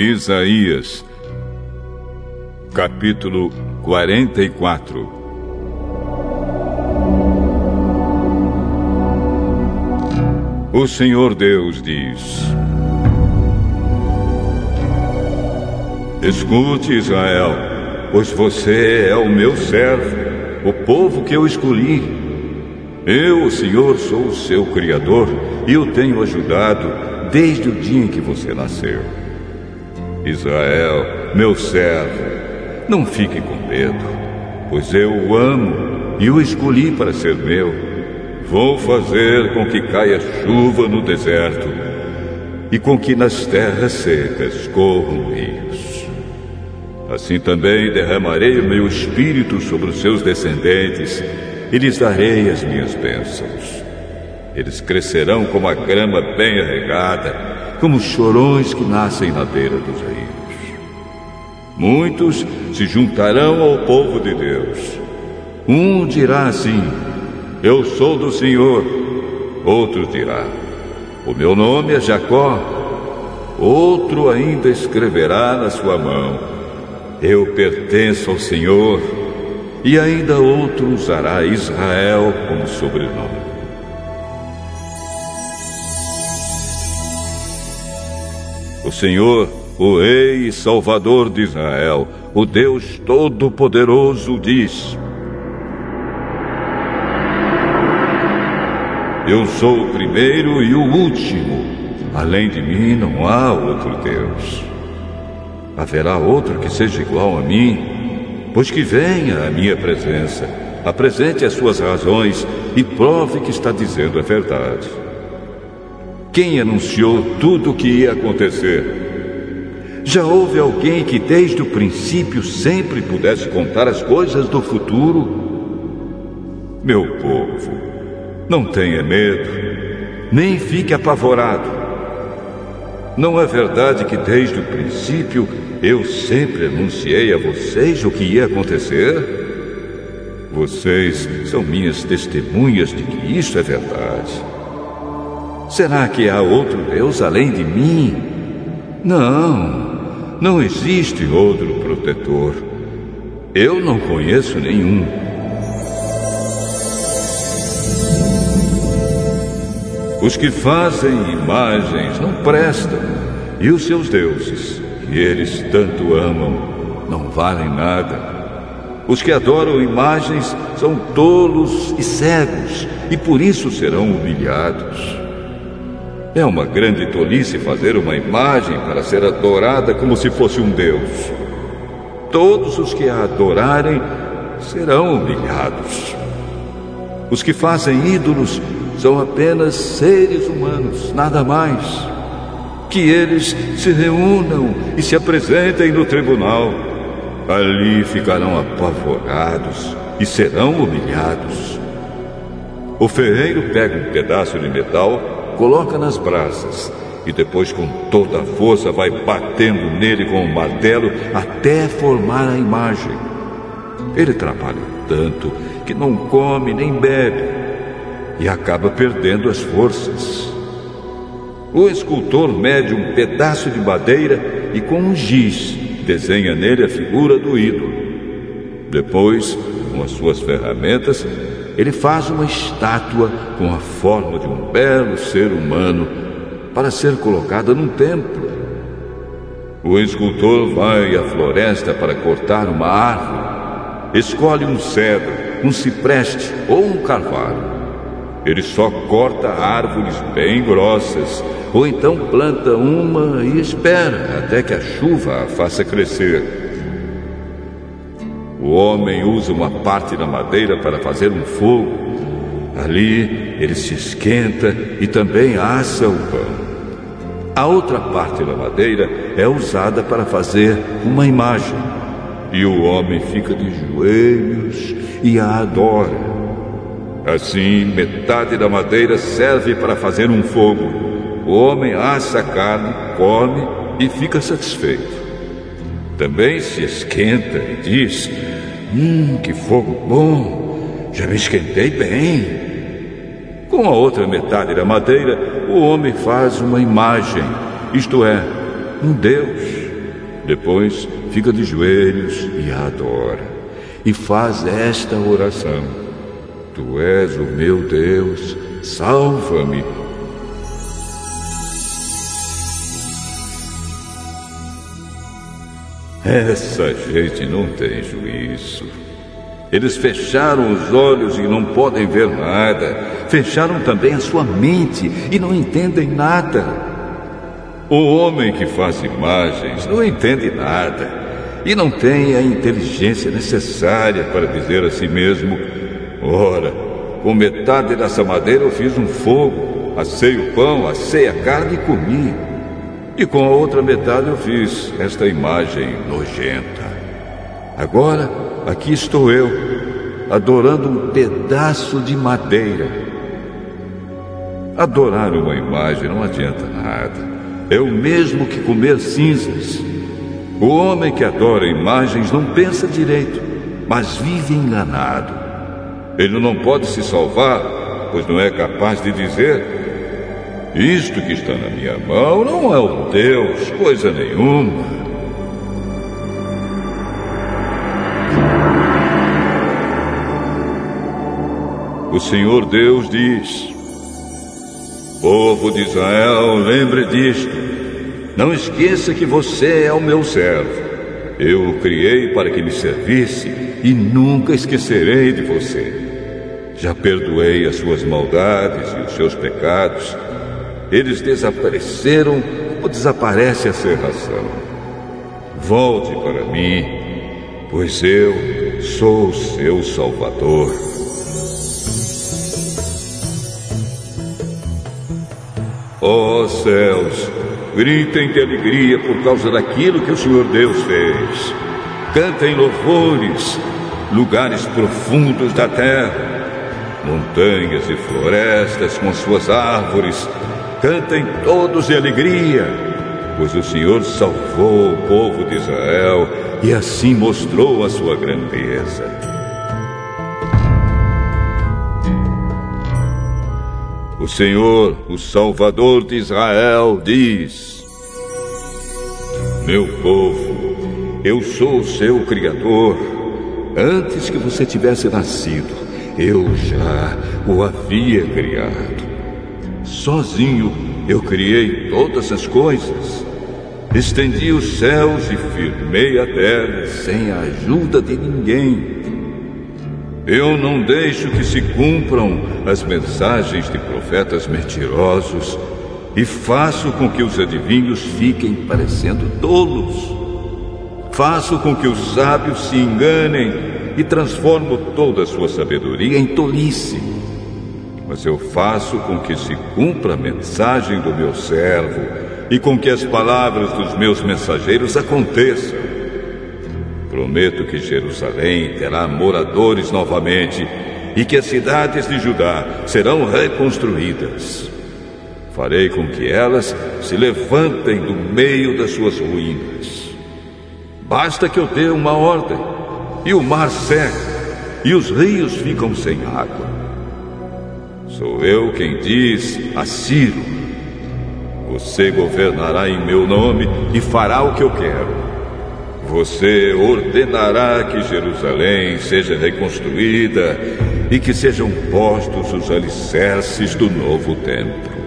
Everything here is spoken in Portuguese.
Isaías, capítulo 44 O Senhor Deus diz: Escute, Israel, pois você é o meu servo, o povo que eu escolhi. Eu, o Senhor, sou o seu Criador e o tenho ajudado desde o dia em que você nasceu. Israel, meu servo, não fique com medo, pois eu o amo e o escolhi para ser meu. Vou fazer com que caia chuva no deserto e com que nas terras secas corram rios. Assim também derramarei o meu espírito sobre os seus descendentes e lhes darei as minhas bênçãos. Eles crescerão como a grama bem regada, como chorões que nascem na beira dos rios. Muitos se juntarão ao povo de Deus. Um dirá assim: Eu sou do Senhor. Outro dirá: O meu nome é Jacó. Outro ainda escreverá na sua mão: eu pertenço ao Senhor, e ainda outro usará Israel como sobrenome. O Senhor, o Rei e Salvador de Israel, o Deus Todo-Poderoso, diz: Eu sou o primeiro e o último. Além de mim não há outro Deus haverá outro que seja igual a mim? Pois que venha à minha presença, apresente as suas razões e prove que está dizendo a verdade. Quem anunciou tudo o que ia acontecer? Já houve alguém que desde o princípio sempre pudesse contar as coisas do futuro? Meu povo, não tenha medo, nem fique apavorado. Não é verdade que desde o princípio eu sempre anunciei a vocês o que ia acontecer? Vocês são minhas testemunhas de que isso é verdade. Será que há outro Deus além de mim? Não, não existe outro protetor. Eu não conheço nenhum. Os que fazem imagens não prestam, e os seus deuses, que eles tanto amam, não valem nada. Os que adoram imagens são tolos e cegos, e por isso serão humilhados. É uma grande tolice fazer uma imagem para ser adorada como se fosse um Deus. Todos os que a adorarem serão humilhados. Os que fazem ídolos são apenas seres humanos, nada mais. Que eles se reúnam e se apresentem no tribunal. Ali ficarão apavorados e serão humilhados. O ferreiro pega um pedaço de metal, coloca nas brasas e depois, com toda a força, vai batendo nele com o um martelo até formar a imagem. Ele trabalha tanto que não come nem bebe e acaba perdendo as forças. O escultor mede um pedaço de madeira e, com um giz, desenha nele a figura do ídolo. Depois, com as suas ferramentas, ele faz uma estátua com a forma de um belo ser humano para ser colocada num templo. O escultor vai à floresta para cortar uma árvore. Escolhe um cedro, um cipreste ou um carvalho. Ele só corta árvores bem grossas, ou então planta uma e espera até que a chuva a faça crescer. O homem usa uma parte da madeira para fazer um fogo. Ali ele se esquenta e também assa o pão. A outra parte da madeira é usada para fazer uma imagem. E o homem fica de joelhos e a adora. Assim, metade da madeira serve para fazer um fogo. O homem assa a carne, come e fica satisfeito. Também se esquenta e diz: Hum, que fogo bom! Já me esquentei bem. Com a outra metade da madeira, o homem faz uma imagem, isto é, um Deus. Depois fica de joelhos e a adora. E faz esta oração: Tu és o meu Deus, salva-me. Essa gente não tem juízo. Eles fecharam os olhos e não podem ver nada. Fecharam também a sua mente e não entendem nada. O homem que faz imagens não entende nada e não tem a inteligência necessária para dizer a si mesmo: Ora, com metade dessa madeira eu fiz um fogo, assei o pão, assei a carne e comi. E com a outra metade eu fiz esta imagem nojenta. Agora, aqui estou eu, adorando um pedaço de madeira. Adorar uma imagem não adianta nada é o mesmo que comer cinzas. O homem que adora imagens não pensa direito, mas vive enganado. Ele não pode se salvar, pois não é capaz de dizer: Isto que está na minha mão não é o Deus, coisa nenhuma. O Senhor Deus diz: Povo de Israel, lembre disto. Não esqueça que você é o meu servo. Eu o criei para que me servisse e nunca esquecerei de você. Já perdoei as suas maldades e os seus pecados. Eles desapareceram como desaparece a serração. Volte para mim, pois eu sou o seu Salvador. Ó oh, céus, gritem de alegria por causa daquilo que o Senhor Deus fez. Cantem louvores, lugares profundos da terra, montanhas e florestas com suas árvores. Cantem todos de alegria, pois o Senhor salvou o povo de Israel e assim mostrou a sua grandeza. O Senhor, o Salvador de Israel, diz: Meu povo, eu sou o seu Criador. Antes que você tivesse nascido, eu já o havia criado. Sozinho eu criei todas as coisas. Estendi os céus e firmei a terra sem a ajuda de ninguém. Eu não deixo que se cumpram as mensagens de profetas mentirosos e faço com que os adivinhos fiquem parecendo tolos. Faço com que os sábios se enganem e transformo toda a sua sabedoria em tolice. Mas eu faço com que se cumpra a mensagem do meu servo e com que as palavras dos meus mensageiros aconteçam. Prometo que Jerusalém terá moradores novamente e que as cidades de Judá serão reconstruídas. Farei com que elas se levantem do meio das suas ruínas. Basta que eu dê uma ordem, e o mar seca, e os rios ficam sem água. Sou eu quem diz a Ciro: Você governará em meu nome e fará o que eu quero. Você ordenará que Jerusalém seja reconstruída e que sejam postos os alicerces do novo templo.